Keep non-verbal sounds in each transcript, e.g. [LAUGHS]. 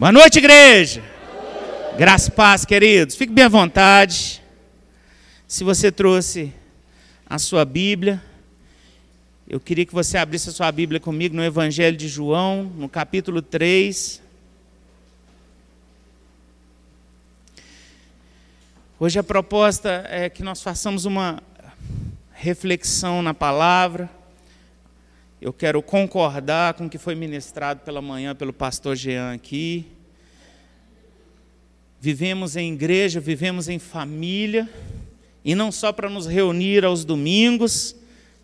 Boa noite, igreja. Graça e paz, queridos. Fique bem à vontade. Se você trouxe a sua Bíblia, eu queria que você abrisse a sua Bíblia comigo no Evangelho de João, no capítulo 3. Hoje a proposta é que nós façamos uma reflexão na palavra. Eu quero concordar com o que foi ministrado pela manhã pelo pastor Jean aqui. Vivemos em igreja, vivemos em família, e não só para nos reunir aos domingos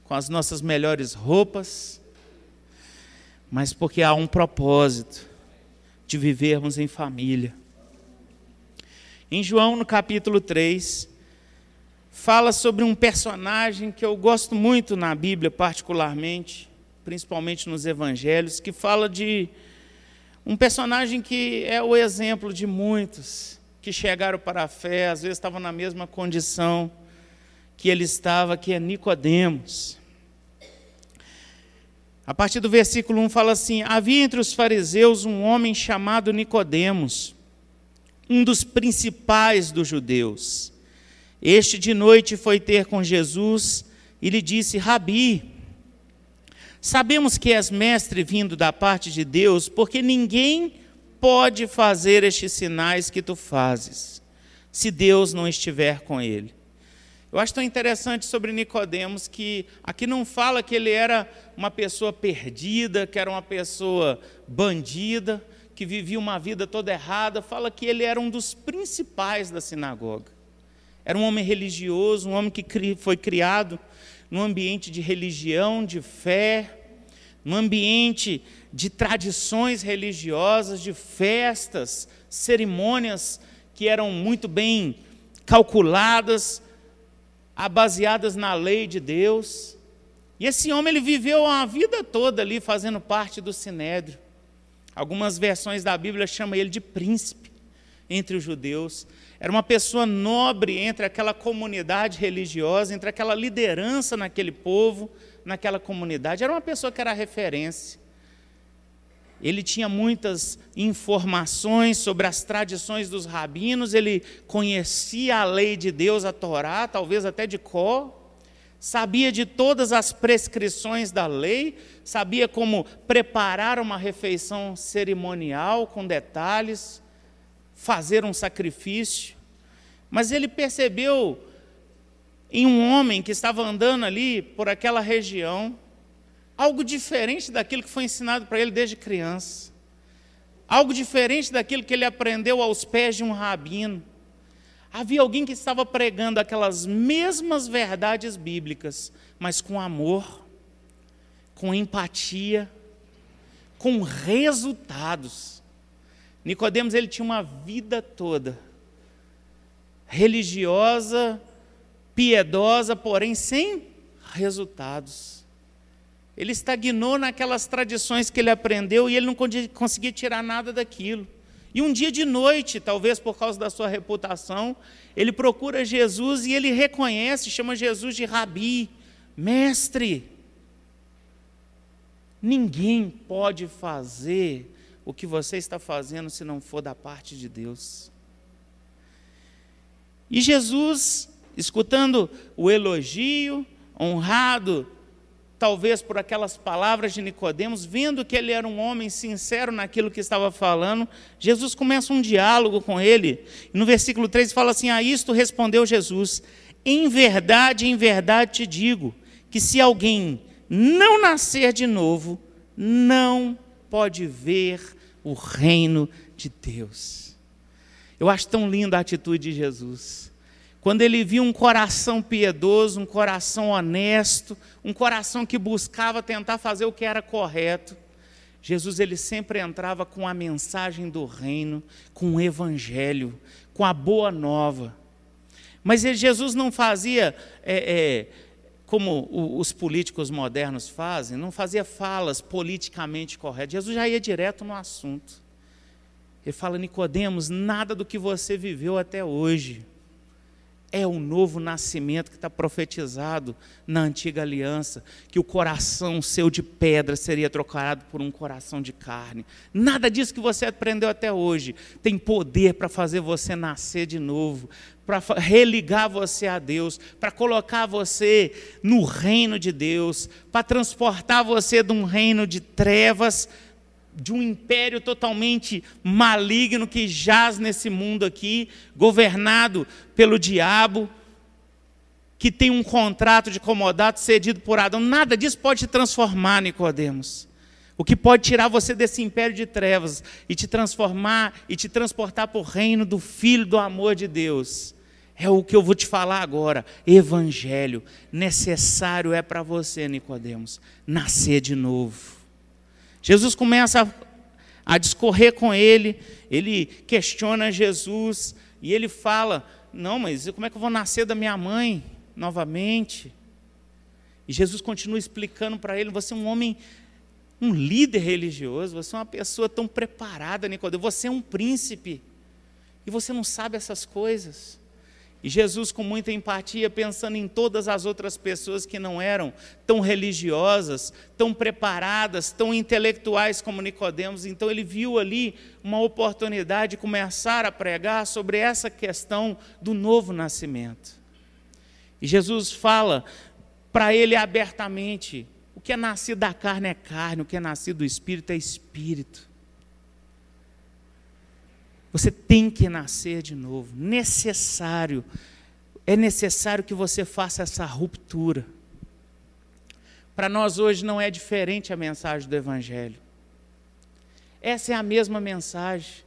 com as nossas melhores roupas, mas porque há um propósito de vivermos em família. Em João, no capítulo 3, fala sobre um personagem que eu gosto muito na Bíblia, particularmente, principalmente nos evangelhos, que fala de um personagem que é o exemplo de muitos que chegaram para a fé, às vezes estavam na mesma condição que ele estava, que é Nicodemos. A partir do versículo 1 fala assim: Havia entre os fariseus um homem chamado Nicodemos, um dos principais dos judeus. Este de noite foi ter com Jesus e lhe disse: Rabi, Sabemos que és mestre vindo da parte de Deus, porque ninguém pode fazer estes sinais que tu fazes, se Deus não estiver com ele. Eu acho tão interessante sobre Nicodemos que aqui não fala que ele era uma pessoa perdida, que era uma pessoa bandida, que vivia uma vida toda errada, fala que ele era um dos principais da sinagoga. Era um homem religioso, um homem que foi criado num ambiente de religião, de fé, num ambiente de tradições religiosas, de festas, cerimônias que eram muito bem calculadas, baseadas na lei de Deus. E esse homem ele viveu a vida toda ali fazendo parte do sinédrio. Algumas versões da Bíblia chamam ele de príncipe entre os judeus. Era uma pessoa nobre entre aquela comunidade religiosa, entre aquela liderança naquele povo naquela comunidade, era uma pessoa que era referência. Ele tinha muitas informações sobre as tradições dos rabinos, ele conhecia a lei de Deus, a Torá, talvez até de cor, sabia de todas as prescrições da lei, sabia como preparar uma refeição cerimonial com detalhes, fazer um sacrifício. Mas ele percebeu em um homem que estava andando ali por aquela região, algo diferente daquilo que foi ensinado para ele desde criança, algo diferente daquilo que ele aprendeu aos pés de um rabino. Havia alguém que estava pregando aquelas mesmas verdades bíblicas, mas com amor, com empatia, com resultados. Nicodemos ele tinha uma vida toda religiosa, piedosa, porém sem resultados. Ele estagnou naquelas tradições que ele aprendeu e ele não conseguia tirar nada daquilo. E um dia de noite, talvez por causa da sua reputação, ele procura Jesus e ele reconhece, chama Jesus de Rabi, mestre. Ninguém pode fazer o que você está fazendo se não for da parte de Deus. E Jesus escutando o elogio, honrado, talvez por aquelas palavras de Nicodemos, vendo que ele era um homem sincero naquilo que estava falando, Jesus começa um diálogo com ele. No versículo 3 fala assim: A isto respondeu Jesus: Em verdade, em verdade te digo, que se alguém não nascer de novo, não pode ver o reino de Deus. Eu acho tão linda a atitude de Jesus quando ele viu um coração piedoso, um coração honesto, um coração que buscava tentar fazer o que era correto, Jesus ele sempre entrava com a mensagem do reino, com o evangelho, com a boa nova. Mas Jesus não fazia é, é, como os políticos modernos fazem, não fazia falas politicamente corretas. Jesus já ia direto no assunto. Ele fala, Nicodemos, nada do que você viveu até hoje é o novo nascimento que está profetizado na antiga aliança, que o coração seu de pedra seria trocado por um coração de carne. Nada disso que você aprendeu até hoje tem poder para fazer você nascer de novo, para religar você a Deus, para colocar você no reino de Deus, para transportar você de um reino de trevas de um império totalmente maligno que jaz nesse mundo aqui, governado pelo diabo, que tem um contrato de comodato cedido por Adão. Nada disso pode te transformar, Nicodemos. O que pode tirar você desse império de trevas e te transformar e te transportar para o reino do Filho do amor de Deus. É o que eu vou te falar agora. Evangelho. Necessário é para você, Nicodemos, nascer de novo. Jesus começa a, a discorrer com ele, ele questiona Jesus e ele fala: Não, mas como é que eu vou nascer da minha mãe novamente? E Jesus continua explicando para ele: Você é um homem, um líder religioso, você é uma pessoa tão preparada, Nicodemo, você é um príncipe e você não sabe essas coisas. E Jesus, com muita empatia, pensando em todas as outras pessoas que não eram tão religiosas, tão preparadas, tão intelectuais como Nicodemos, então ele viu ali uma oportunidade de começar a pregar sobre essa questão do novo nascimento. E Jesus fala para ele abertamente: o que é nascido da carne é carne, o que é nascido do espírito é espírito. Você tem que nascer de novo, necessário. É necessário que você faça essa ruptura. Para nós hoje não é diferente a mensagem do Evangelho. Essa é a mesma mensagem.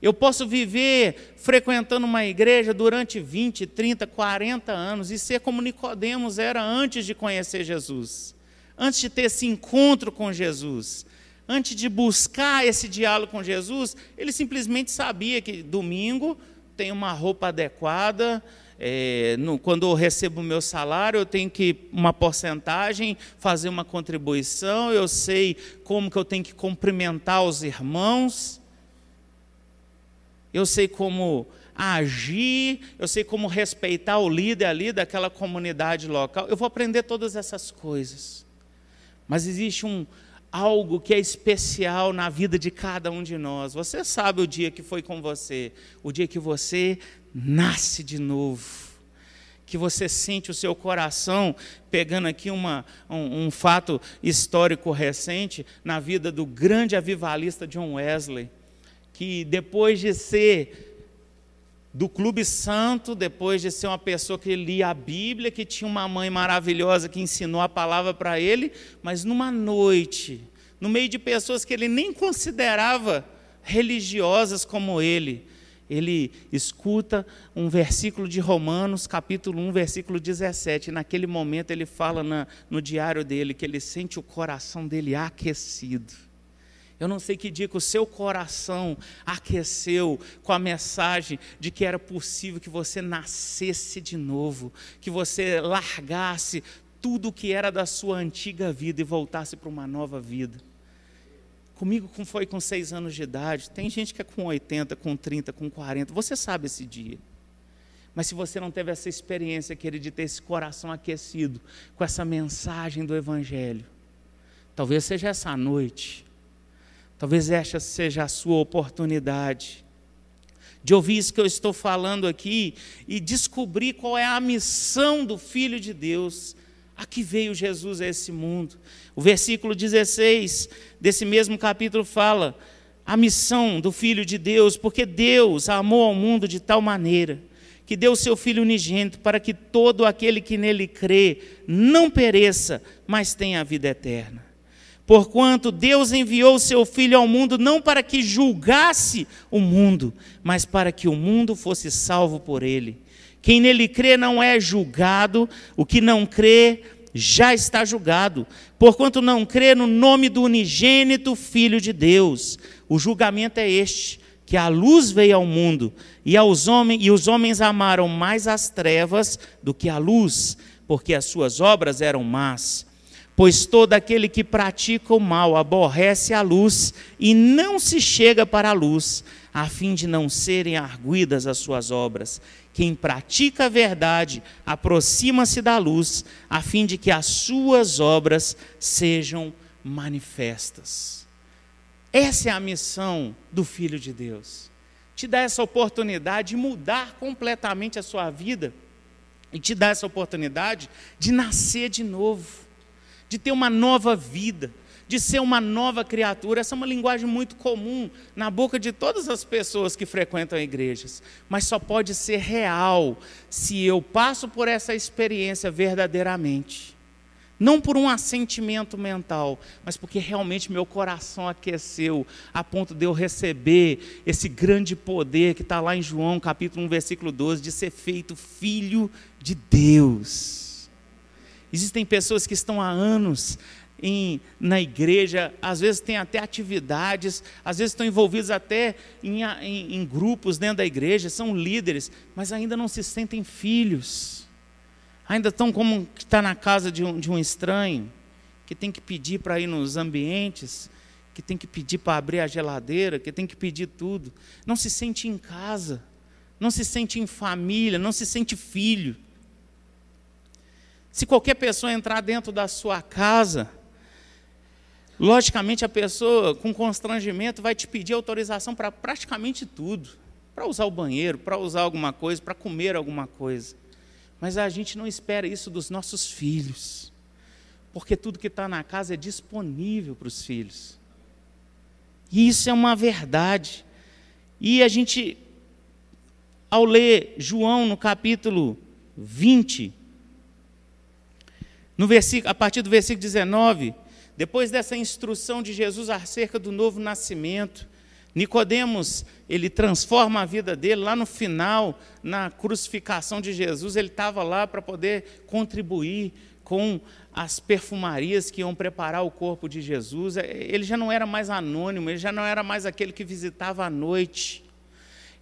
Eu posso viver frequentando uma igreja durante 20, 30, 40 anos e ser como Nicodemos era antes de conhecer Jesus, antes de ter esse encontro com Jesus antes de buscar esse diálogo com Jesus, ele simplesmente sabia que domingo tem uma roupa adequada, é, no, quando eu recebo o meu salário, eu tenho que uma porcentagem fazer uma contribuição, eu sei como que eu tenho que cumprimentar os irmãos, eu sei como agir, eu sei como respeitar o líder ali daquela comunidade local. Eu vou aprender todas essas coisas. Mas existe um, algo que é especial na vida de cada um de nós. Você sabe o dia que foi com você, o dia que você nasce de novo. Que você sente o seu coração, pegando aqui uma, um, um fato histórico recente, na vida do grande avivalista John Wesley, que depois de ser do Clube Santo, depois de ser uma pessoa que lia a Bíblia, que tinha uma mãe maravilhosa que ensinou a palavra para ele, mas numa noite, no meio de pessoas que ele nem considerava religiosas como ele, ele escuta um versículo de Romanos, capítulo 1, versículo 17. E naquele momento ele fala na, no diário dele que ele sente o coração dele aquecido eu não sei que dia que o seu coração aqueceu com a mensagem de que era possível que você nascesse de novo, que você largasse tudo o que era da sua antiga vida e voltasse para uma nova vida. Comigo foi com seis anos de idade, tem gente que é com 80, com 30, com 40, você sabe esse dia. Mas se você não teve essa experiência, querido, de ter esse coração aquecido com essa mensagem do Evangelho, talvez seja essa noite Talvez esta seja a sua oportunidade de ouvir isso que eu estou falando aqui e descobrir qual é a missão do Filho de Deus. A que veio Jesus a esse mundo? O versículo 16 desse mesmo capítulo fala: a missão do Filho de Deus, porque Deus amou ao mundo de tal maneira que deu seu Filho unigênito para que todo aquele que nele crê não pereça, mas tenha a vida eterna. Porquanto Deus enviou o seu Filho ao mundo não para que julgasse o mundo, mas para que o mundo fosse salvo por ele. Quem nele crê não é julgado, o que não crê já está julgado, porquanto não crê no nome do unigênito Filho de Deus. O julgamento é este: que a luz veio ao mundo, e, aos homens, e os homens amaram mais as trevas do que a luz, porque as suas obras eram más. Pois todo aquele que pratica o mal aborrece a luz e não se chega para a luz, a fim de não serem arguidas as suas obras. Quem pratica a verdade aproxima-se da luz, a fim de que as suas obras sejam manifestas. Essa é a missão do Filho de Deus. Te dar essa oportunidade de mudar completamente a sua vida e te dar essa oportunidade de nascer de novo, de ter uma nova vida de ser uma nova criatura. Essa é uma linguagem muito comum na boca de todas as pessoas que frequentam igrejas, mas só pode ser real se eu passo por essa experiência verdadeiramente. Não por um assentimento mental, mas porque realmente meu coração aqueceu a ponto de eu receber esse grande poder que está lá em João capítulo 1, versículo 12, de ser feito filho de Deus. Existem pessoas que estão há anos em, na igreja, às vezes tem até atividades, às vezes estão envolvidos até em, em, em grupos dentro da igreja, são líderes, mas ainda não se sentem filhos. Ainda estão como que está na casa de um, de um estranho, que tem que pedir para ir nos ambientes, que tem que pedir para abrir a geladeira, que tem que pedir tudo. Não se sente em casa, não se sente em família, não se sente filho. Se qualquer pessoa entrar dentro da sua casa, Logicamente, a pessoa com constrangimento vai te pedir autorização para praticamente tudo para usar o banheiro, para usar alguma coisa, para comer alguma coisa. Mas a gente não espera isso dos nossos filhos, porque tudo que está na casa é disponível para os filhos. E isso é uma verdade. E a gente, ao ler João no capítulo 20, no versículo, a partir do versículo 19, depois dessa instrução de Jesus acerca do novo nascimento, Nicodemos, ele transforma a vida dele lá no final, na crucificação de Jesus, ele estava lá para poder contribuir com as perfumarias que iam preparar o corpo de Jesus. Ele já não era mais anônimo, ele já não era mais aquele que visitava à noite.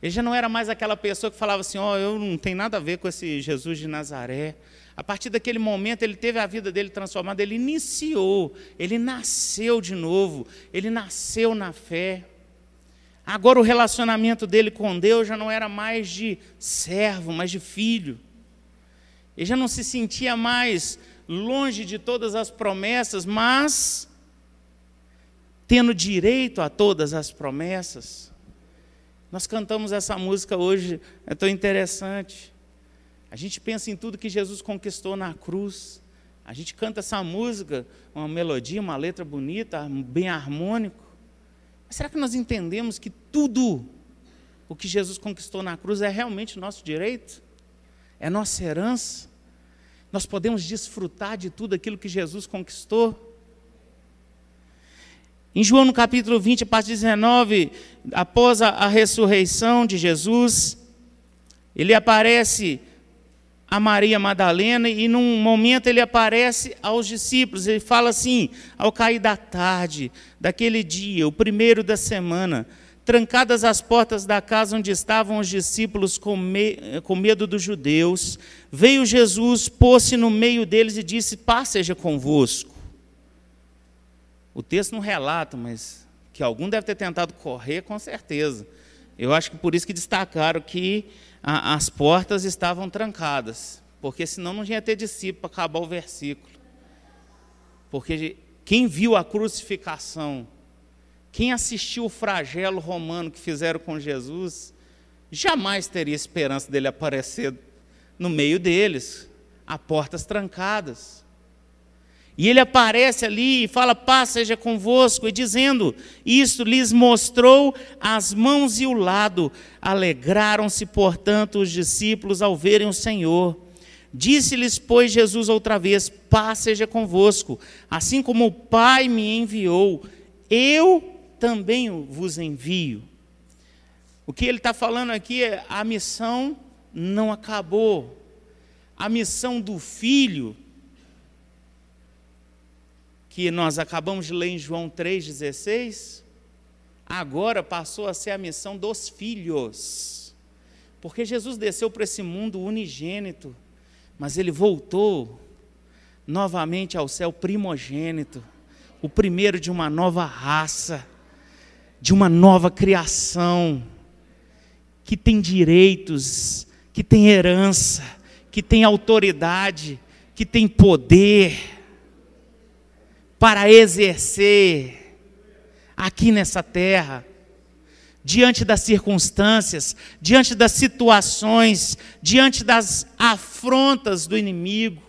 Ele já não era mais aquela pessoa que falava assim: "Ó, oh, eu não tenho nada a ver com esse Jesus de Nazaré". A partir daquele momento, ele teve a vida dele transformada, ele iniciou, ele nasceu de novo, ele nasceu na fé. Agora o relacionamento dele com Deus já não era mais de servo, mas de filho. Ele já não se sentia mais longe de todas as promessas, mas tendo direito a todas as promessas. Nós cantamos essa música hoje, é tão interessante. A gente pensa em tudo que Jesus conquistou na cruz. A gente canta essa música, uma melodia, uma letra bonita, bem harmônico. Mas será que nós entendemos que tudo o que Jesus conquistou na cruz é realmente nosso direito? É nossa herança? Nós podemos desfrutar de tudo aquilo que Jesus conquistou? Em João no capítulo 20, a partir 19, após a, a ressurreição de Jesus, ele aparece a Maria Madalena e num momento ele aparece aos discípulos. Ele fala assim: ao cair da tarde, daquele dia, o primeiro da semana, trancadas as portas da casa onde estavam os discípulos com, me, com medo dos judeus, veio Jesus, pôs-se no meio deles e disse: Paz seja convosco. O texto não relata, mas que algum deve ter tentado correr, com certeza. Eu acho que por isso que destacaram que a, as portas estavam trancadas, porque senão não ia ter discípulo para acabar o versículo. Porque quem viu a crucificação, quem assistiu o flagelo romano que fizeram com Jesus, jamais teria esperança dele aparecer no meio deles, a portas trancadas. E ele aparece ali e fala: Paz seja convosco, e dizendo isso, lhes mostrou as mãos e o lado. Alegraram-se, portanto, os discípulos ao verem o Senhor. Disse-lhes, pois, Jesus outra vez: Paz seja convosco. Assim como o Pai me enviou, eu também vos envio. O que ele está falando aqui é: a missão não acabou. A missão do filho que nós acabamos de ler em João 3,16, agora passou a ser a missão dos filhos. Porque Jesus desceu para esse mundo unigênito, mas ele voltou novamente ao céu primogênito, o primeiro de uma nova raça, de uma nova criação, que tem direitos, que tem herança, que tem autoridade, que tem poder para exercer aqui nessa terra, diante das circunstâncias, diante das situações, diante das afrontas do inimigo.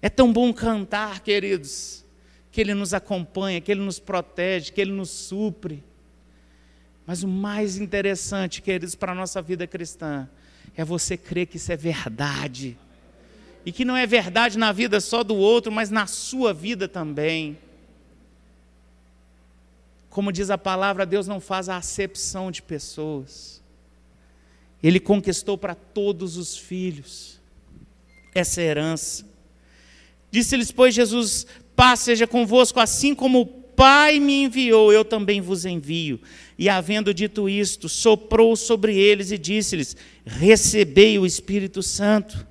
É tão bom cantar, queridos, que Ele nos acompanha, que Ele nos protege, que Ele nos supre. Mas o mais interessante, queridos, para a nossa vida cristã, é você crer que isso é verdade. E que não é verdade na vida só do outro, mas na sua vida também. Como diz a palavra, Deus não faz a acepção de pessoas. Ele conquistou para todos os filhos essa herança. Disse-lhes, pois, Jesus: Paz seja convosco, assim como o Pai me enviou, eu também vos envio. E havendo dito isto, soprou sobre eles e disse-lhes: Recebei o Espírito Santo.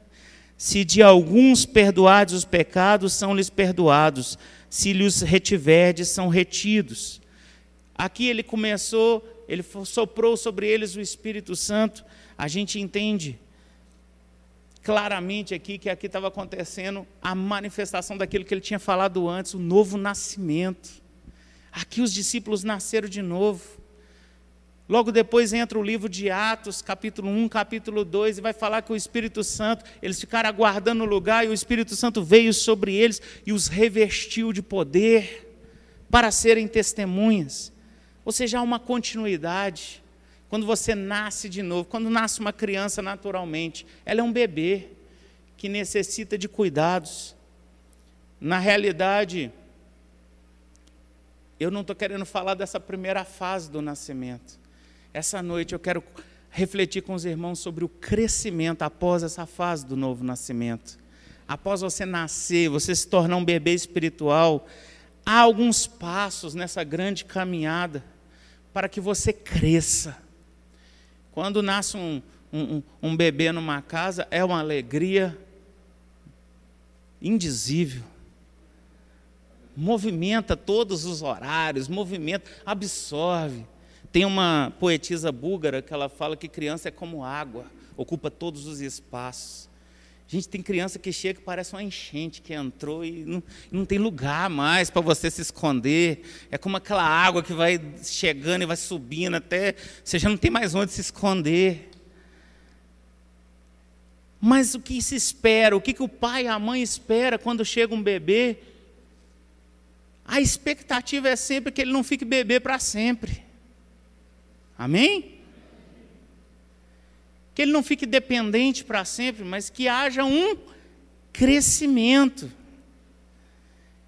Se de alguns perdoados os pecados, são-lhes perdoados. Se lhes retiverdes, são retidos. Aqui ele começou, ele soprou sobre eles o Espírito Santo. A gente entende claramente aqui que aqui estava acontecendo a manifestação daquilo que ele tinha falado antes, o novo nascimento. Aqui os discípulos nasceram de novo. Logo depois entra o livro de Atos, capítulo 1, capítulo 2, e vai falar que o Espírito Santo, eles ficaram aguardando o lugar, e o Espírito Santo veio sobre eles e os revestiu de poder para serem testemunhas. Ou seja, há uma continuidade. Quando você nasce de novo, quando nasce uma criança naturalmente, ela é um bebê que necessita de cuidados. Na realidade, eu não estou querendo falar dessa primeira fase do nascimento. Essa noite eu quero refletir com os irmãos sobre o crescimento após essa fase do novo nascimento. Após você nascer, você se tornar um bebê espiritual, há alguns passos nessa grande caminhada para que você cresça. Quando nasce um, um, um bebê numa casa, é uma alegria indizível movimenta todos os horários, movimenta, absorve. Tem uma poetisa búlgara que ela fala que criança é como água, ocupa todos os espaços. Gente, tem criança que chega que parece uma enchente que entrou e não, não tem lugar mais para você se esconder. É como aquela água que vai chegando e vai subindo até você já não tem mais onde se esconder. Mas o que se espera? O que, que o pai e a mãe espera quando chega um bebê? A expectativa é sempre que ele não fique bebê para sempre. Amém? Que ele não fique dependente para sempre, mas que haja um crescimento.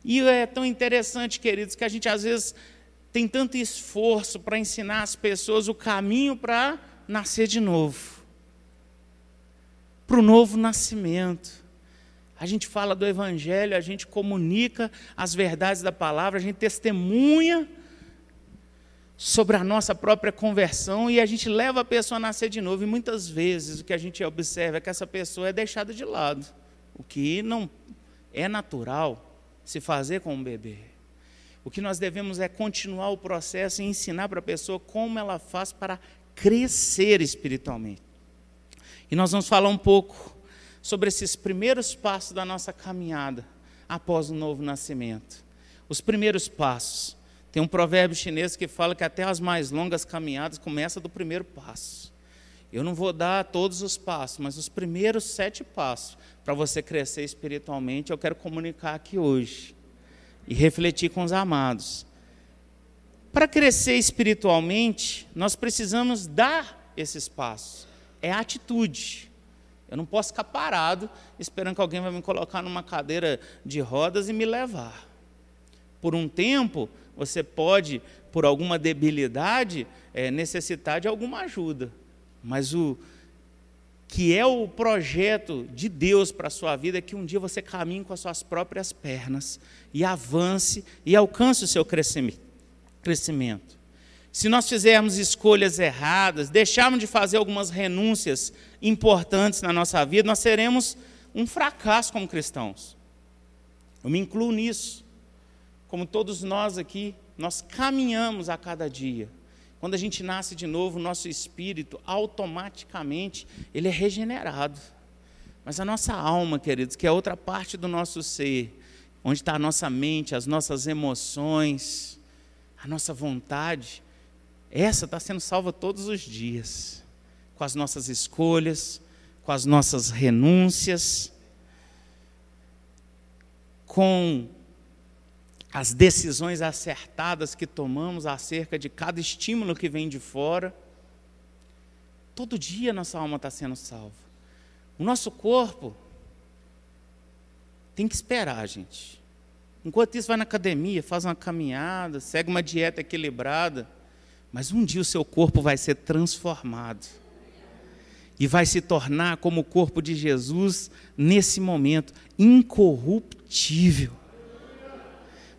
E é tão interessante, queridos, que a gente às vezes tem tanto esforço para ensinar as pessoas o caminho para nascer de novo para o novo nascimento. A gente fala do Evangelho, a gente comunica as verdades da palavra, a gente testemunha sobre a nossa própria conversão e a gente leva a pessoa a nascer de novo. E muitas vezes o que a gente observa é que essa pessoa é deixada de lado, o que não é natural se fazer com um bebê. O que nós devemos é continuar o processo e ensinar para a pessoa como ela faz para crescer espiritualmente. E nós vamos falar um pouco sobre esses primeiros passos da nossa caminhada após o novo nascimento. Os primeiros passos. Tem um provérbio chinês que fala que até as mais longas caminhadas começam do primeiro passo. Eu não vou dar todos os passos, mas os primeiros sete passos para você crescer espiritualmente, eu quero comunicar aqui hoje e refletir com os amados. Para crescer espiritualmente, nós precisamos dar esses passos. É atitude. Eu não posso ficar parado esperando que alguém vai me colocar numa cadeira de rodas e me levar. Por um tempo, você pode, por alguma debilidade, é, necessitar de alguma ajuda. Mas o que é o projeto de Deus para a sua vida é que um dia você caminhe com as suas próprias pernas e avance e alcance o seu crescimento. Se nós fizermos escolhas erradas, deixarmos de fazer algumas renúncias importantes na nossa vida, nós seremos um fracasso como cristãos. Eu me incluo nisso. Como todos nós aqui, nós caminhamos a cada dia. Quando a gente nasce de novo, nosso espírito automaticamente ele é regenerado. Mas a nossa alma, queridos, que é outra parte do nosso ser, onde está a nossa mente, as nossas emoções, a nossa vontade, essa está sendo salva todos os dias, com as nossas escolhas, com as nossas renúncias, com as decisões acertadas que tomamos acerca de cada estímulo que vem de fora. Todo dia nossa alma está sendo salva. O nosso corpo tem que esperar, gente. Enquanto isso, vai na academia, faz uma caminhada, segue uma dieta equilibrada. Mas um dia o seu corpo vai ser transformado. E vai se tornar como o corpo de Jesus nesse momento, incorruptível.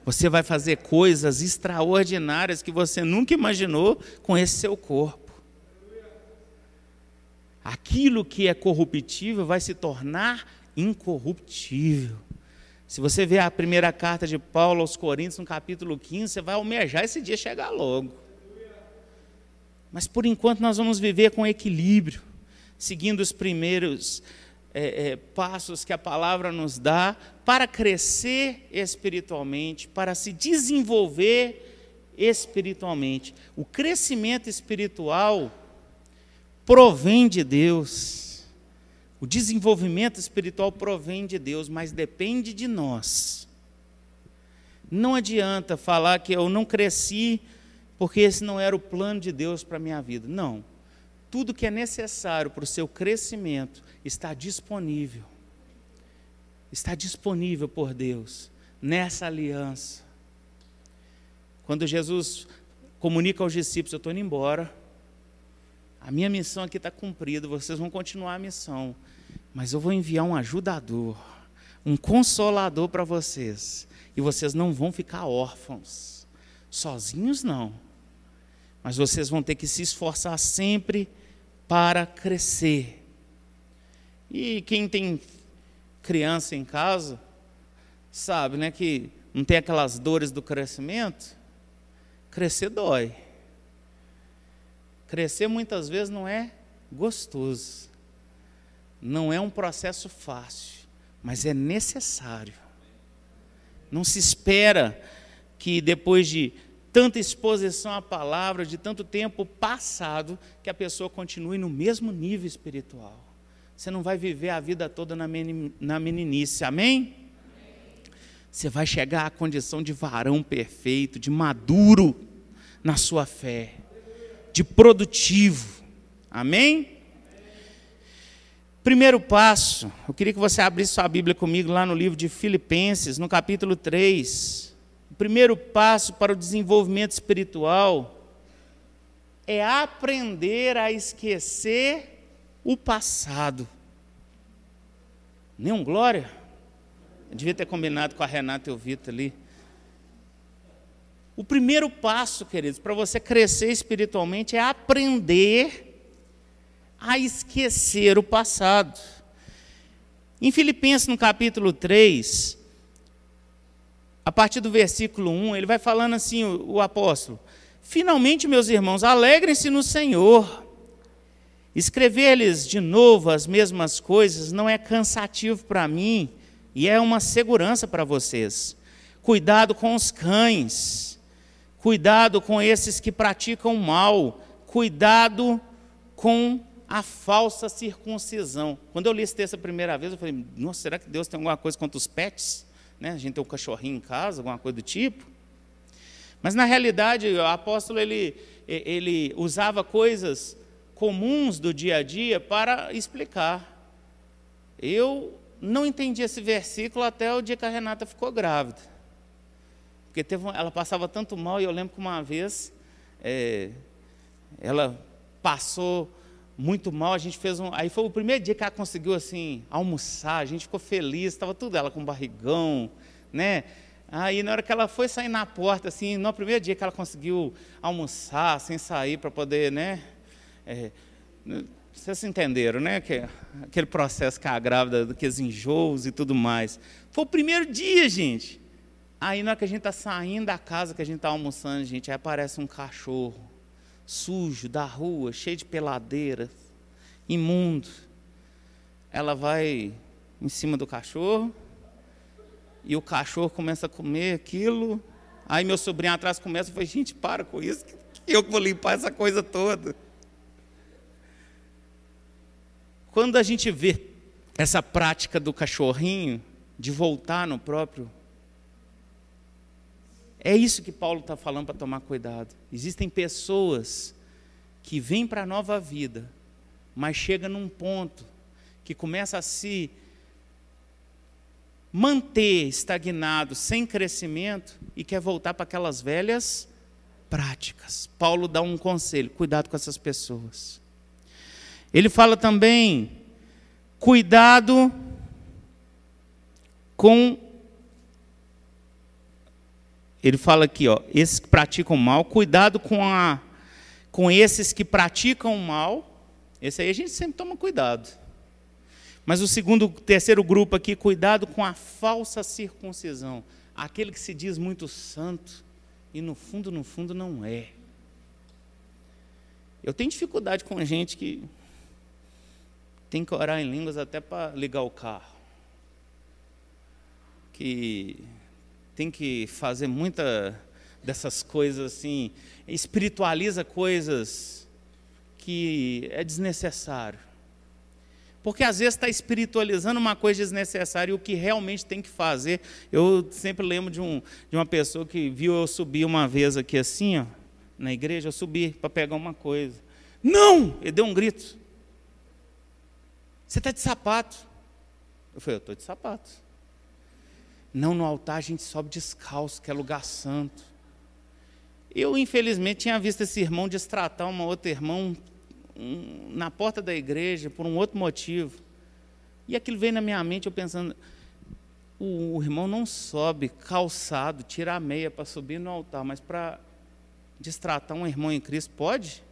Você vai fazer coisas extraordinárias que você nunca imaginou com esse seu corpo. Aquilo que é corruptível vai se tornar incorruptível. Se você ver a primeira carta de Paulo aos Coríntios, no capítulo 15, você vai almejar esse dia chegar logo. Mas por enquanto nós vamos viver com equilíbrio, seguindo os primeiros é, é, passos que a palavra nos dá para crescer espiritualmente, para se desenvolver espiritualmente. O crescimento espiritual provém de Deus. O desenvolvimento espiritual provém de Deus, mas depende de nós. Não adianta falar que eu não cresci porque esse não era o plano de Deus para a minha vida. Não. Tudo que é necessário para o seu crescimento está disponível. Está disponível por Deus nessa aliança. Quando Jesus comunica aos discípulos: Eu estou indo embora, a minha missão aqui está cumprida, vocês vão continuar a missão mas eu vou enviar um ajudador, um consolador para vocês, e vocês não vão ficar órfãos, sozinhos não, mas vocês vão ter que se esforçar sempre para crescer. E quem tem criança em casa, sabe, né, que não tem aquelas dores do crescimento, crescer dói. Crescer muitas vezes não é gostoso. Não é um processo fácil, mas é necessário. Não se espera que depois de tanta exposição à palavra, de tanto tempo passado, que a pessoa continue no mesmo nível espiritual. Você não vai viver a vida toda na meninice, amém? Você vai chegar à condição de varão perfeito, de maduro na sua fé, de produtivo, amém? Primeiro passo, eu queria que você abrisse sua Bíblia comigo lá no livro de Filipenses, no capítulo 3. Primeiro passo para o desenvolvimento espiritual é aprender a esquecer o passado. Nenhum glória? Eu devia ter combinado com a Renata e o Vitor ali. O primeiro passo, queridos, para você crescer espiritualmente é aprender a esquecer o passado. Em Filipenses, no capítulo 3, a partir do versículo 1, ele vai falando assim, o, o apóstolo: Finalmente, meus irmãos, alegrem-se no Senhor. Escrever-lhes de novo as mesmas coisas não é cansativo para mim e é uma segurança para vocês. Cuidado com os cães, cuidado com esses que praticam mal, cuidado com a falsa circuncisão. Quando eu li esse texto a primeira vez, eu falei, nossa, será que Deus tem alguma coisa contra os pets? Né? A gente tem um cachorrinho em casa, alguma coisa do tipo. Mas na realidade, o apóstolo ele, ele usava coisas comuns do dia a dia para explicar. Eu não entendi esse versículo até o dia que a Renata ficou grávida. Porque teve, ela passava tanto mal, e eu lembro que uma vez é, ela passou muito mal, a gente fez um. Aí foi o primeiro dia que ela conseguiu assim almoçar, a gente ficou feliz, estava tudo ela com barrigão, né? Aí na hora que ela foi sair na porta, assim, no primeiro dia que ela conseguiu almoçar sem sair para poder, né? É, Vocês entenderam, né? Que, aquele processo que a grávida, aqueles enjoos e tudo mais. Foi o primeiro dia, gente. Aí, na hora que a gente está saindo da casa, que a gente está almoçando, gente, aí aparece um cachorro sujo da rua, cheio de peladeiras, imundo. Ela vai em cima do cachorro, e o cachorro começa a comer aquilo. Aí meu sobrinho atrás começa e fala, gente, para com isso, que eu vou limpar essa coisa toda. Quando a gente vê essa prática do cachorrinho, de voltar no próprio. É isso que Paulo está falando para tomar cuidado. Existem pessoas que vêm para a nova vida, mas chega num ponto que começa a se manter estagnado, sem crescimento, e quer voltar para aquelas velhas práticas. Paulo dá um conselho: cuidado com essas pessoas. Ele fala também, cuidado com. Ele fala aqui, ó, esses que praticam mal, cuidado com, a, com esses que praticam mal. Esse aí a gente sempre toma cuidado. Mas o segundo, terceiro grupo aqui, cuidado com a falsa circuncisão. Aquele que se diz muito santo e no fundo, no fundo não é. Eu tenho dificuldade com gente que tem que orar em línguas até para ligar o carro. Que tem que fazer muita dessas coisas assim, espiritualiza coisas que é desnecessário. Porque às vezes está espiritualizando uma coisa desnecessária e o que realmente tem que fazer. Eu sempre lembro de, um, de uma pessoa que viu eu subir uma vez aqui assim, ó, na igreja, eu subi para pegar uma coisa. Não! Ele deu um grito. Você está de sapato. Eu falei, eu estou de sapato. Não, no altar a gente sobe descalço, que é lugar santo. Eu, infelizmente, tinha visto esse irmão destratar uma outra irmão um, na porta da igreja por um outro motivo. E aquilo veio na minha mente, eu pensando, o, o irmão não sobe calçado, tira a meia para subir no altar, mas para destratar um irmão em Cristo, pode?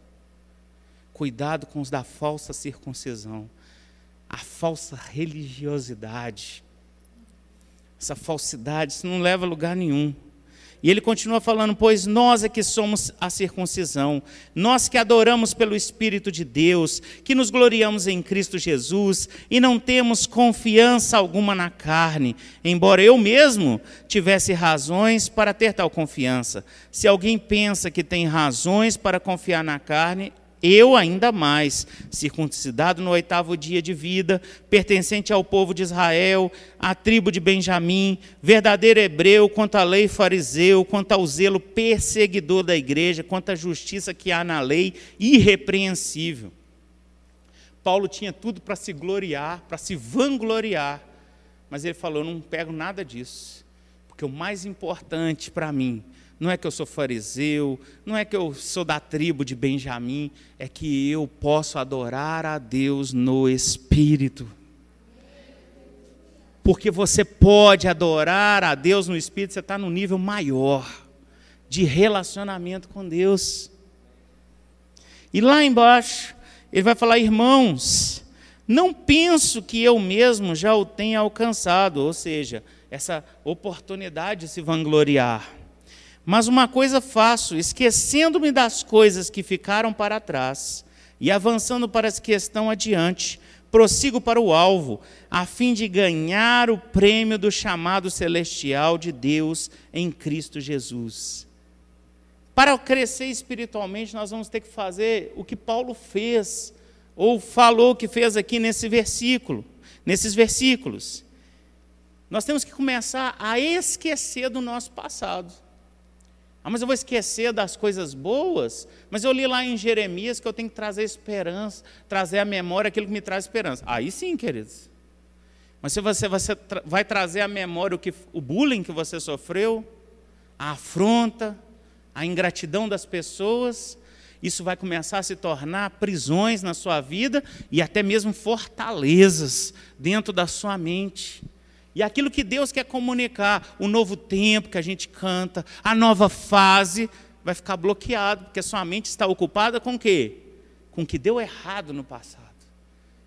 Cuidado com os da falsa circuncisão, a falsa religiosidade. Essa falsidade, isso não leva a lugar nenhum. E ele continua falando: Pois nós é que somos a circuncisão, nós que adoramos pelo Espírito de Deus, que nos gloriamos em Cristo Jesus e não temos confiança alguma na carne, embora eu mesmo tivesse razões para ter tal confiança. Se alguém pensa que tem razões para confiar na carne, eu ainda mais, circuncidado no oitavo dia de vida, pertencente ao povo de Israel, à tribo de Benjamim, verdadeiro hebreu, quanto à lei fariseu, quanto ao zelo perseguidor da igreja, quanto à justiça que há na lei, irrepreensível. Paulo tinha tudo para se gloriar, para se vangloriar, mas ele falou: não pego nada disso, porque o mais importante para mim não é que eu sou fariseu, não é que eu sou da tribo de Benjamim, é que eu posso adorar a Deus no Espírito. Porque você pode adorar a Deus no Espírito, você está no nível maior de relacionamento com Deus. E lá embaixo, ele vai falar, irmãos, não penso que eu mesmo já o tenha alcançado, ou seja, essa oportunidade de se vangloriar. Mas uma coisa faço, esquecendo-me das coisas que ficaram para trás e avançando para as que estão adiante, prossigo para o alvo, a fim de ganhar o prêmio do chamado celestial de Deus em Cristo Jesus. Para crescer espiritualmente, nós vamos ter que fazer o que Paulo fez, ou falou que fez aqui nesse versículo, nesses versículos. Nós temos que começar a esquecer do nosso passado. Ah, mas eu vou esquecer das coisas boas? Mas eu li lá em Jeremias que eu tenho que trazer esperança, trazer à memória aquilo que me traz esperança. Aí sim, queridos. Mas se você, você vai trazer à memória o, que, o bullying que você sofreu, a afronta, a ingratidão das pessoas, isso vai começar a se tornar prisões na sua vida e até mesmo fortalezas dentro da sua mente. E aquilo que Deus quer comunicar, o novo tempo que a gente canta, a nova fase, vai ficar bloqueado, porque a sua mente está ocupada com o quê? Com o que deu errado no passado.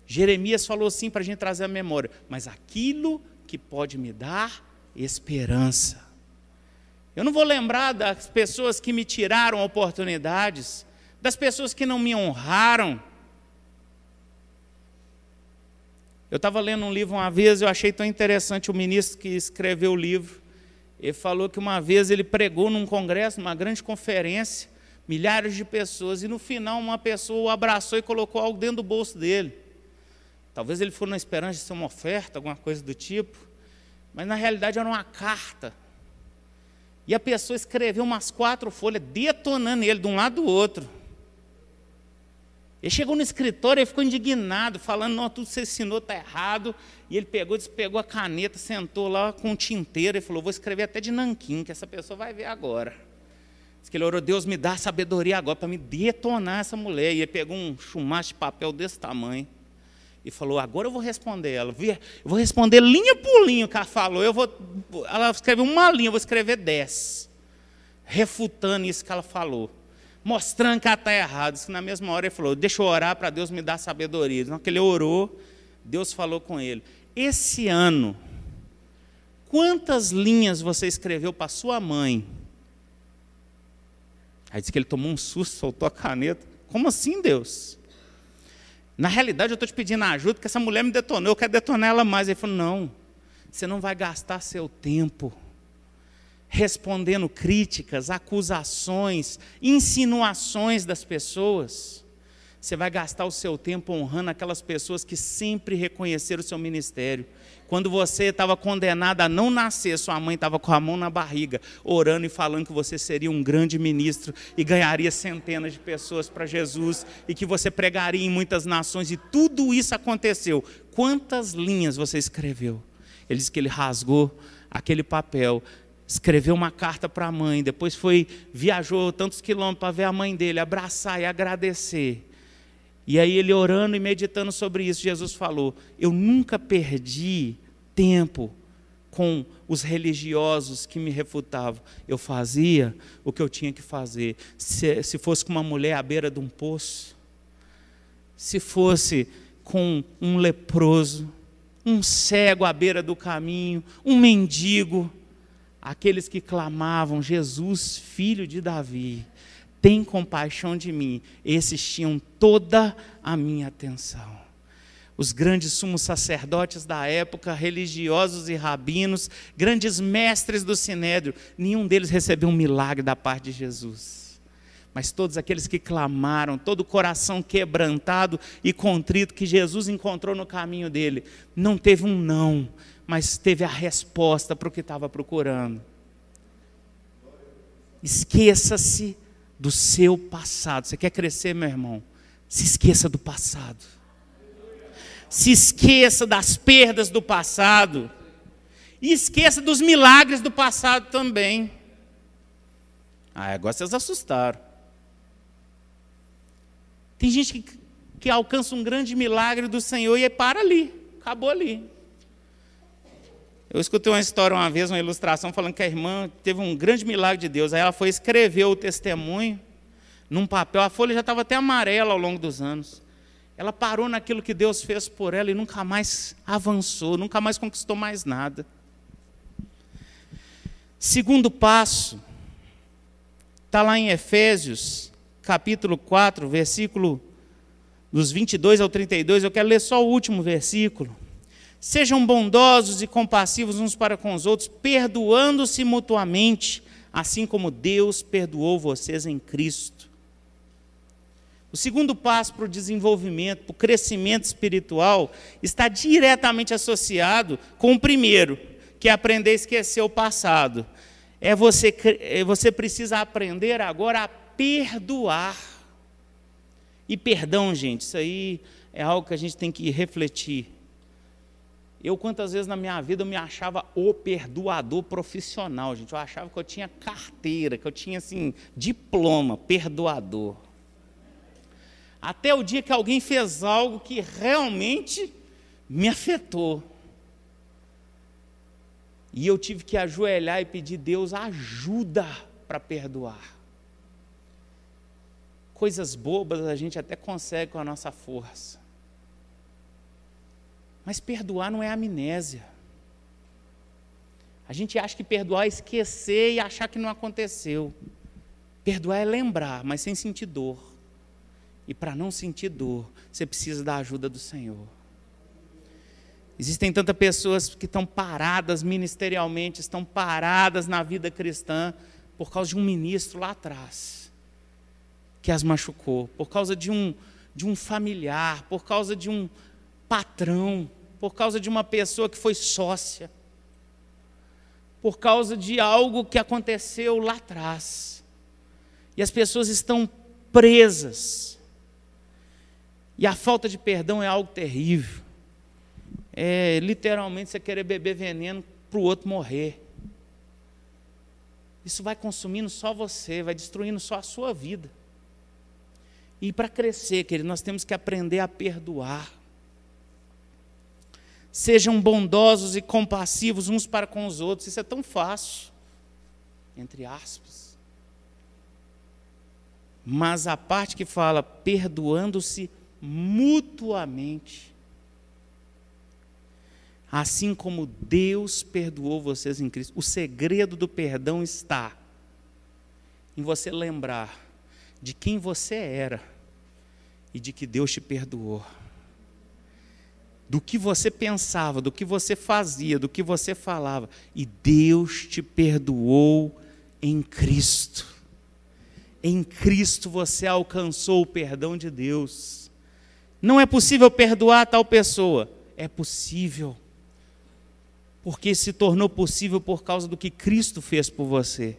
Jeremias falou assim para a gente trazer a memória, mas aquilo que pode me dar esperança. Eu não vou lembrar das pessoas que me tiraram oportunidades, das pessoas que não me honraram. Eu estava lendo um livro uma vez, eu achei tão interessante o ministro que escreveu o livro. Ele falou que uma vez ele pregou num congresso, numa grande conferência, milhares de pessoas, e no final uma pessoa o abraçou e colocou algo dentro do bolso dele. Talvez ele for na esperança de ser uma oferta, alguma coisa do tipo, mas na realidade era uma carta. E a pessoa escreveu umas quatro folhas, detonando ele de um lado do outro. Ele chegou no escritório e ficou indignado, falando: Não, tudo que você ensinou está errado. E ele pegou, despegou a caneta, sentou lá com um tinteiro e falou: Vou escrever até de nanquim, que essa pessoa vai ver agora. Diz que ele orou: Deus me dá sabedoria agora para me detonar essa mulher. E ele pegou um chumacho de papel desse tamanho e falou: Agora eu vou responder ela. Eu vou responder linha por linha o que ela falou. Eu vou, ela escreveu uma linha, eu vou escrever dez, refutando isso que ela falou, mostrando que ela está errada. Na mesma hora ele falou: Deixa eu orar para Deus me dar sabedoria. Na que ele orou, Deus falou com ele: Esse ano, quantas linhas você escreveu para sua mãe? Aí disse que ele tomou um susto, soltou a caneta. Como assim, Deus? Na realidade, eu estou te pedindo ajuda, porque essa mulher me detonou, eu quero detonar ela mais. Ele falou: não, você não vai gastar seu tempo respondendo críticas, acusações, insinuações das pessoas. Você vai gastar o seu tempo honrando aquelas pessoas que sempre reconheceram o seu ministério. Quando você estava condenado a não nascer, sua mãe estava com a mão na barriga, orando e falando que você seria um grande ministro e ganharia centenas de pessoas para Jesus e que você pregaria em muitas nações e tudo isso aconteceu. Quantas linhas você escreveu? Ele disse que ele rasgou aquele papel, escreveu uma carta para a mãe, depois foi viajou tantos quilômetros para ver a mãe dele, abraçar e agradecer. E aí ele orando e meditando sobre isso, Jesus falou: Eu nunca perdi tempo com os religiosos que me refutavam. Eu fazia o que eu tinha que fazer. Se, se fosse com uma mulher à beira de um poço, se fosse com um leproso, um cego à beira do caminho, um mendigo, aqueles que clamavam: Jesus, filho de Davi tem compaixão de mim. Esses tinham toda a minha atenção. Os grandes sumos sacerdotes da época, religiosos e rabinos, grandes mestres do sinédrio, nenhum deles recebeu um milagre da parte de Jesus. Mas todos aqueles que clamaram, todo o coração quebrantado e contrito que Jesus encontrou no caminho dele, não teve um não, mas teve a resposta para o que estava procurando. Esqueça-se do seu passado. Você quer crescer, meu irmão? Se esqueça do passado. Se esqueça das perdas do passado. E esqueça dos milagres do passado também. Ah, agora vocês assustaram. Tem gente que, que alcança um grande milagre do Senhor e para ali, acabou ali. Eu escutei uma história uma vez, uma ilustração, falando que a irmã teve um grande milagre de Deus. Aí ela foi escrever o testemunho num papel. A folha já estava até amarela ao longo dos anos. Ela parou naquilo que Deus fez por ela e nunca mais avançou, nunca mais conquistou mais nada. Segundo passo, está lá em Efésios, capítulo 4, versículo dos 22 ao 32. Eu quero ler só o último versículo. Sejam bondosos e compassivos uns para com os outros, perdoando-se mutuamente, assim como Deus perdoou vocês em Cristo. O segundo passo para o desenvolvimento, para o crescimento espiritual, está diretamente associado com o primeiro, que é aprender a esquecer o passado. É você, é você precisa aprender agora a perdoar. E perdão, gente, isso aí é algo que a gente tem que refletir. Eu, quantas vezes na minha vida, eu me achava o perdoador profissional, gente. Eu achava que eu tinha carteira, que eu tinha, assim, diploma, perdoador. Até o dia que alguém fez algo que realmente me afetou. E eu tive que ajoelhar e pedir Deus ajuda para perdoar. Coisas bobas a gente até consegue com a nossa força. Mas perdoar não é amnésia. A gente acha que perdoar é esquecer e achar que não aconteceu. Perdoar é lembrar, mas sem sentir dor. E para não sentir dor, você precisa da ajuda do Senhor. Existem tantas pessoas que estão paradas ministerialmente, estão paradas na vida cristã por causa de um ministro lá atrás que as machucou, por causa de um, de um familiar, por causa de um patrão, por causa de uma pessoa que foi sócia, por causa de algo que aconteceu lá atrás. E as pessoas estão presas. E a falta de perdão é algo terrível. É literalmente você querer beber veneno para o outro morrer. Isso vai consumindo só você, vai destruindo só a sua vida. E para crescer, querido, nós temos que aprender a perdoar. Sejam bondosos e compassivos uns para com os outros. Isso é tão fácil, entre aspas. Mas a parte que fala perdoando-se mutuamente. Assim como Deus perdoou vocês em Cristo. O segredo do perdão está em você lembrar de quem você era e de que Deus te perdoou. Do que você pensava, do que você fazia, do que você falava, e Deus te perdoou em Cristo. Em Cristo você alcançou o perdão de Deus. Não é possível perdoar tal pessoa, é possível. Porque se tornou possível por causa do que Cristo fez por você.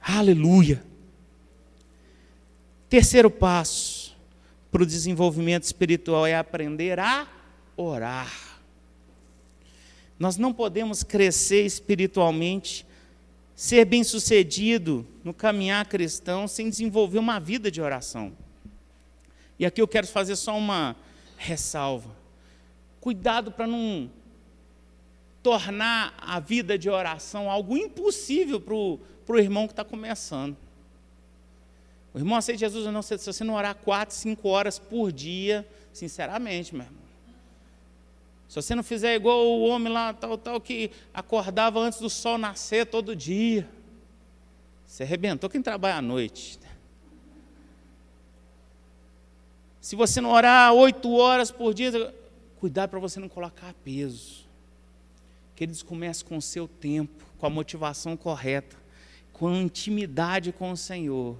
Aleluia. Terceiro passo para o desenvolvimento espiritual é aprender a orar. Nós não podemos crescer espiritualmente, ser bem-sucedido no caminhar cristão sem desenvolver uma vida de oração. E aqui eu quero fazer só uma ressalva. Cuidado para não tornar a vida de oração algo impossível para o irmão que está começando. O irmão aceita Jesus ou não, se você não orar quatro, cinco horas por dia, sinceramente, meu irmão. Se você não fizer igual o homem lá, tal, tal, que acordava antes do sol nascer todo dia, você arrebentou quem trabalha à noite. Se você não orar oito horas por dia, cuidado para você não colocar peso. Que eles comecem com o seu tempo, com a motivação correta, com a intimidade com o Senhor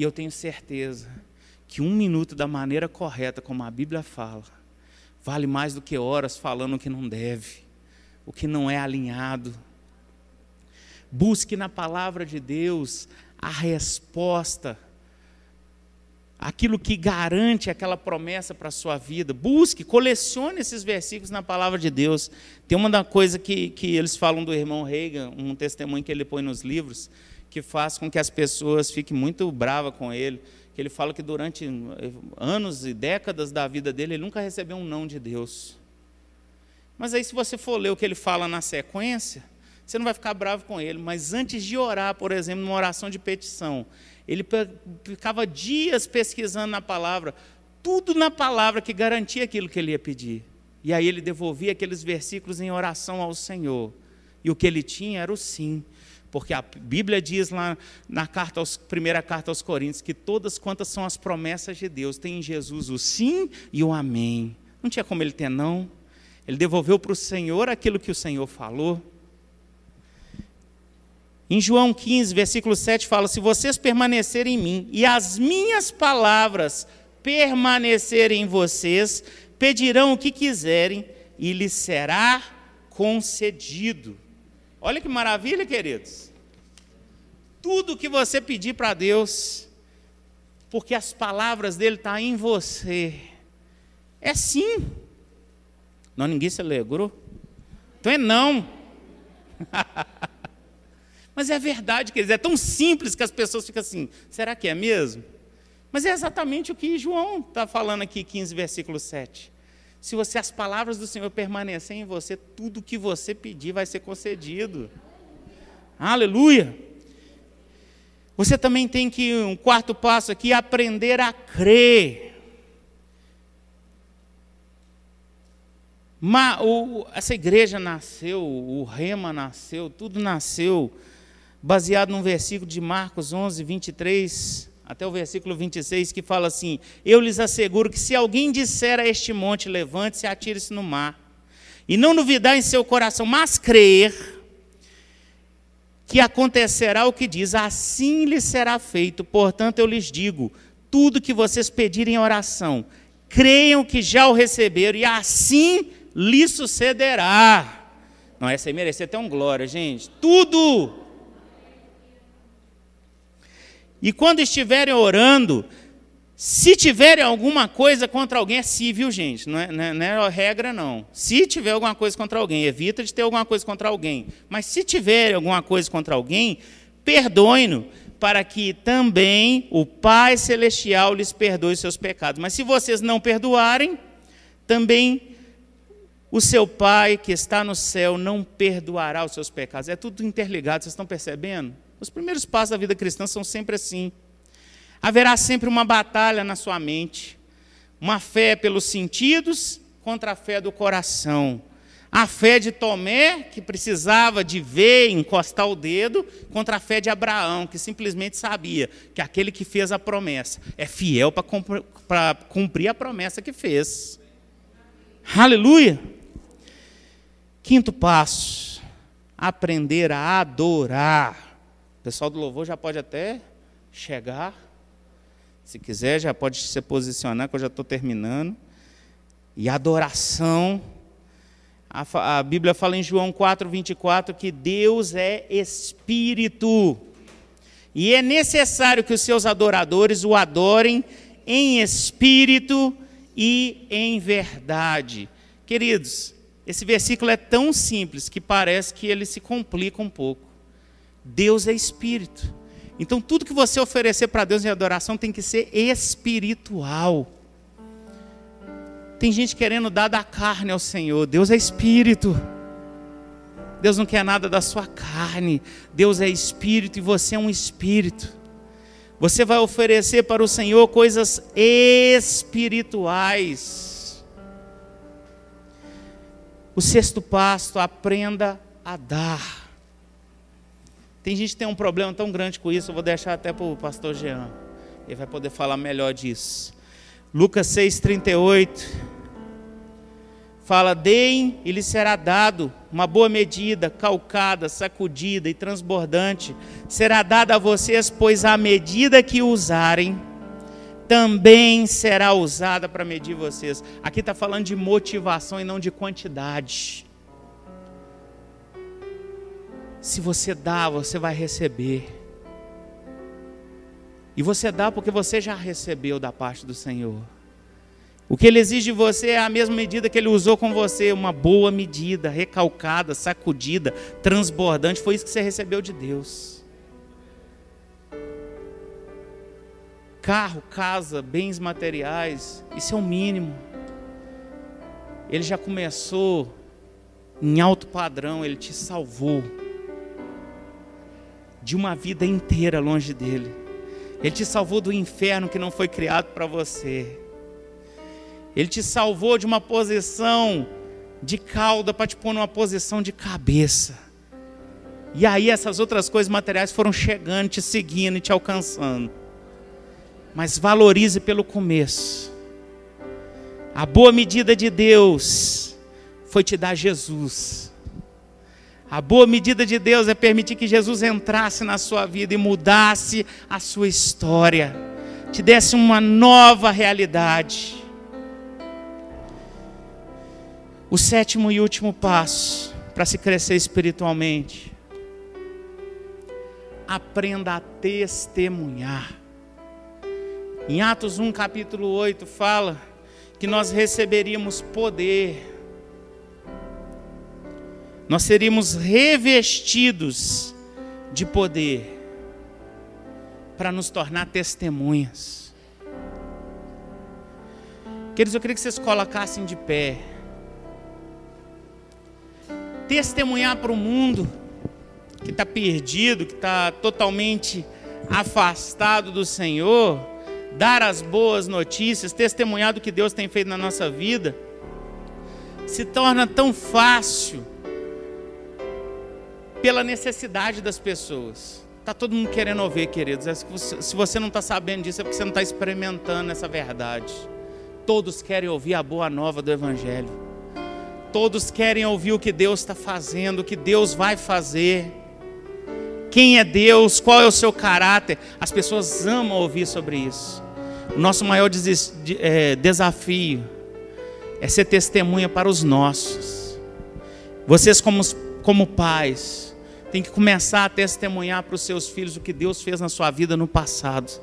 e eu tenho certeza que um minuto da maneira correta, como a Bíblia fala, vale mais do que horas falando o que não deve, o que não é alinhado. Busque na palavra de Deus a resposta, aquilo que garante aquela promessa para a sua vida. Busque, colecione esses versículos na palavra de Deus. Tem uma da coisa que, que eles falam do irmão Reagan, um testemunho que ele põe nos livros, que faz com que as pessoas fiquem muito bravas com ele. Que ele fala que durante anos e décadas da vida dele, ele nunca recebeu um não de Deus. Mas aí, se você for ler o que ele fala na sequência, você não vai ficar bravo com ele. Mas antes de orar, por exemplo, numa oração de petição, ele ficava dias pesquisando na palavra, tudo na palavra que garantia aquilo que ele ia pedir. E aí ele devolvia aqueles versículos em oração ao Senhor. E o que ele tinha era o sim. Porque a Bíblia diz lá na carta aos, primeira carta aos Coríntios que todas quantas são as promessas de Deus, tem em Jesus o sim e o amém. Não tinha como ele ter não. Ele devolveu para o Senhor aquilo que o Senhor falou. Em João 15, versículo 7 fala: Se vocês permanecerem em mim e as minhas palavras permanecerem em vocês, pedirão o que quiserem e lhes será concedido. Olha que maravilha, queridos. Tudo que você pedir para Deus, porque as palavras dele estão tá em você, é sim. Não, ninguém se alegrou. Então é não. [LAUGHS] Mas é verdade, queridos, é tão simples que as pessoas ficam assim: será que é mesmo? Mas é exatamente o que João está falando aqui, 15, versículo 7. Se você as palavras do Senhor permanecerem em você, tudo que você pedir vai ser concedido. Aleluia! Você também tem que, um quarto passo aqui, aprender a crer. O, essa igreja nasceu, o Rema nasceu, tudo nasceu baseado num versículo de Marcos 11, 23 até o versículo 26, que fala assim: Eu lhes asseguro que se alguém disser a este monte, levante-se e atire-se no mar, e não duvidar em seu coração, mas crer que acontecerá o que diz, assim lhe será feito. Portanto, eu lhes digo: tudo que vocês pedirem em oração, creiam que já o receberam, e assim lhe sucederá. Não, essa aí merecia até um glória, gente. Tudo e quando estiverem orando, se tiverem alguma coisa contra alguém, é si, viu, gente? Não é, não, é, não é regra, não. Se tiver alguma coisa contra alguém, evita de ter alguma coisa contra alguém. Mas se tiver alguma coisa contra alguém, perdoe-no, para que também o Pai Celestial lhes perdoe seus pecados. Mas se vocês não perdoarem, também o seu Pai que está no céu não perdoará os seus pecados. É tudo interligado, vocês estão percebendo? Os primeiros passos da vida cristã são sempre assim. Haverá sempre uma batalha na sua mente. Uma fé pelos sentidos contra a fé do coração. A fé de Tomé, que precisava de ver, encostar o dedo, contra a fé de Abraão, que simplesmente sabia que aquele que fez a promessa é fiel para cumprir a promessa que fez. Aleluia! Quinto passo: aprender a adorar. O pessoal do louvor já pode até chegar. Se quiser, já pode se posicionar, que eu já estou terminando. E adoração. A, a Bíblia fala em João 4, 24 que Deus é espírito. E é necessário que os seus adoradores o adorem em espírito e em verdade. Queridos, esse versículo é tão simples que parece que ele se complica um pouco. Deus é espírito. Então tudo que você oferecer para Deus em adoração tem que ser espiritual. Tem gente querendo dar da carne ao Senhor. Deus é espírito. Deus não quer nada da sua carne. Deus é espírito e você é um espírito. Você vai oferecer para o Senhor coisas espirituais. O sexto passo, aprenda a dar. Tem gente que tem um problema tão grande com isso, eu vou deixar até para o pastor Jean. Ele vai poder falar melhor disso. Lucas 6,38 fala: Deem e lhe será dado uma boa medida, calcada, sacudida e transbordante, será dada a vocês, pois a medida que usarem, também será usada para medir vocês. Aqui está falando de motivação e não de quantidade. Se você dá, você vai receber. E você dá porque você já recebeu da parte do Senhor. O que ele exige de você é a mesma medida que ele usou com você, uma boa medida, recalcada, sacudida, transbordante. Foi isso que você recebeu de Deus. Carro, casa, bens materiais, isso é o mínimo. Ele já começou em alto padrão, ele te salvou de uma vida inteira longe dele. Ele te salvou do inferno que não foi criado para você. Ele te salvou de uma posição de cauda para te pôr numa posição de cabeça. E aí essas outras coisas materiais foram chegando, te seguindo e te alcançando. Mas valorize pelo começo. A boa medida de Deus foi te dar Jesus. A boa medida de Deus é permitir que Jesus entrasse na sua vida e mudasse a sua história, te desse uma nova realidade. O sétimo e último passo para se crescer espiritualmente. Aprenda a testemunhar. Em Atos 1, capítulo 8, fala que nós receberíamos poder nós seríamos revestidos de poder para nos tornar testemunhas. Queridos, eu queria que vocês colocassem de pé. Testemunhar para o mundo que está perdido, que está totalmente afastado do Senhor, dar as boas notícias, testemunhar do que Deus tem feito na nossa vida se torna tão fácil pela necessidade das pessoas. Está todo mundo querendo ouvir, queridos. É se você não está sabendo disso, é porque você não está experimentando essa verdade. Todos querem ouvir a boa nova do Evangelho. Todos querem ouvir o que Deus está fazendo, o que Deus vai fazer. Quem é Deus, qual é o seu caráter. As pessoas amam ouvir sobre isso. O nosso maior é, desafio é ser testemunha para os nossos. Vocês, como, como pais, têm que começar a testemunhar para os seus filhos o que Deus fez na sua vida no passado,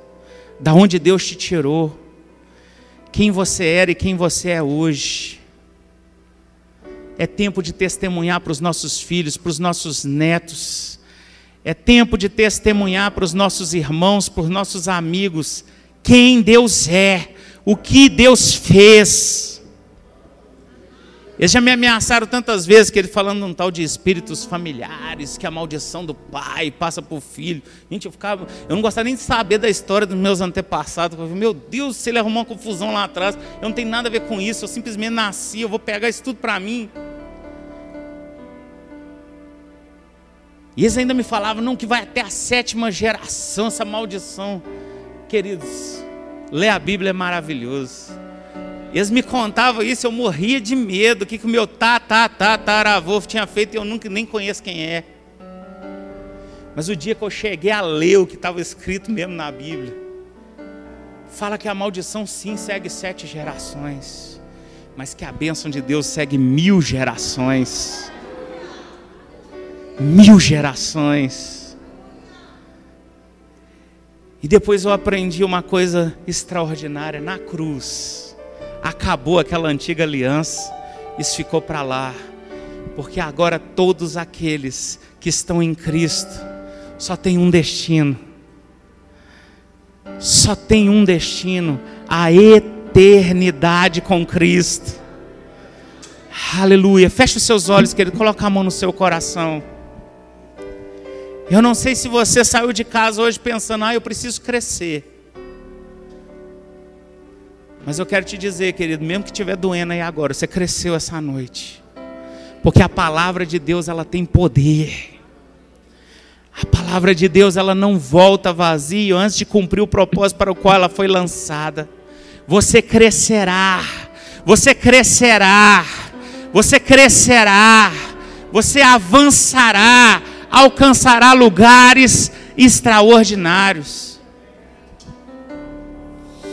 da onde Deus te tirou, quem você era e quem você é hoje. É tempo de testemunhar para os nossos filhos, para os nossos netos. É tempo de testemunhar para os nossos irmãos, para os nossos amigos, quem Deus é, o que Deus fez. Eles já me ameaçaram tantas vezes que ele falando um tal de espíritos familiares, que a maldição do pai passa para o filho. Gente, eu ficava, eu não gostava nem de saber da história dos meus antepassados. Eu falei, meu Deus, se ele arrumou uma confusão lá atrás, eu não tenho nada a ver com isso, eu simplesmente nasci, eu vou pegar isso tudo para mim. E eles ainda me falavam, não, que vai até a sétima geração essa maldição. Queridos, ler a Bíblia é maravilhoso. Eles me contavam isso, eu morria de medo, o que, que o meu tá, tá, tá, taravô tinha feito e eu nunca nem conheço quem é. Mas o dia que eu cheguei a ler o que estava escrito mesmo na Bíblia, fala que a maldição sim segue sete gerações, mas que a bênção de Deus segue mil gerações. Mil gerações. E depois eu aprendi uma coisa extraordinária na cruz acabou aquela antiga aliança, isso ficou para lá, porque agora todos aqueles que estão em Cristo só tem um destino, só tem um destino, a eternidade com Cristo. Aleluia. Feche os seus olhos, querido. Coloca a mão no seu coração. Eu não sei se você saiu de casa hoje pensando, ah, eu preciso crescer. Mas eu quero te dizer, querido, mesmo que estiver doendo aí agora, você cresceu essa noite. Porque a palavra de Deus, ela tem poder. A palavra de Deus, ela não volta vazia antes de cumprir o propósito para o qual ela foi lançada. Você crescerá. Você crescerá. Você crescerá. Você avançará, alcançará lugares extraordinários.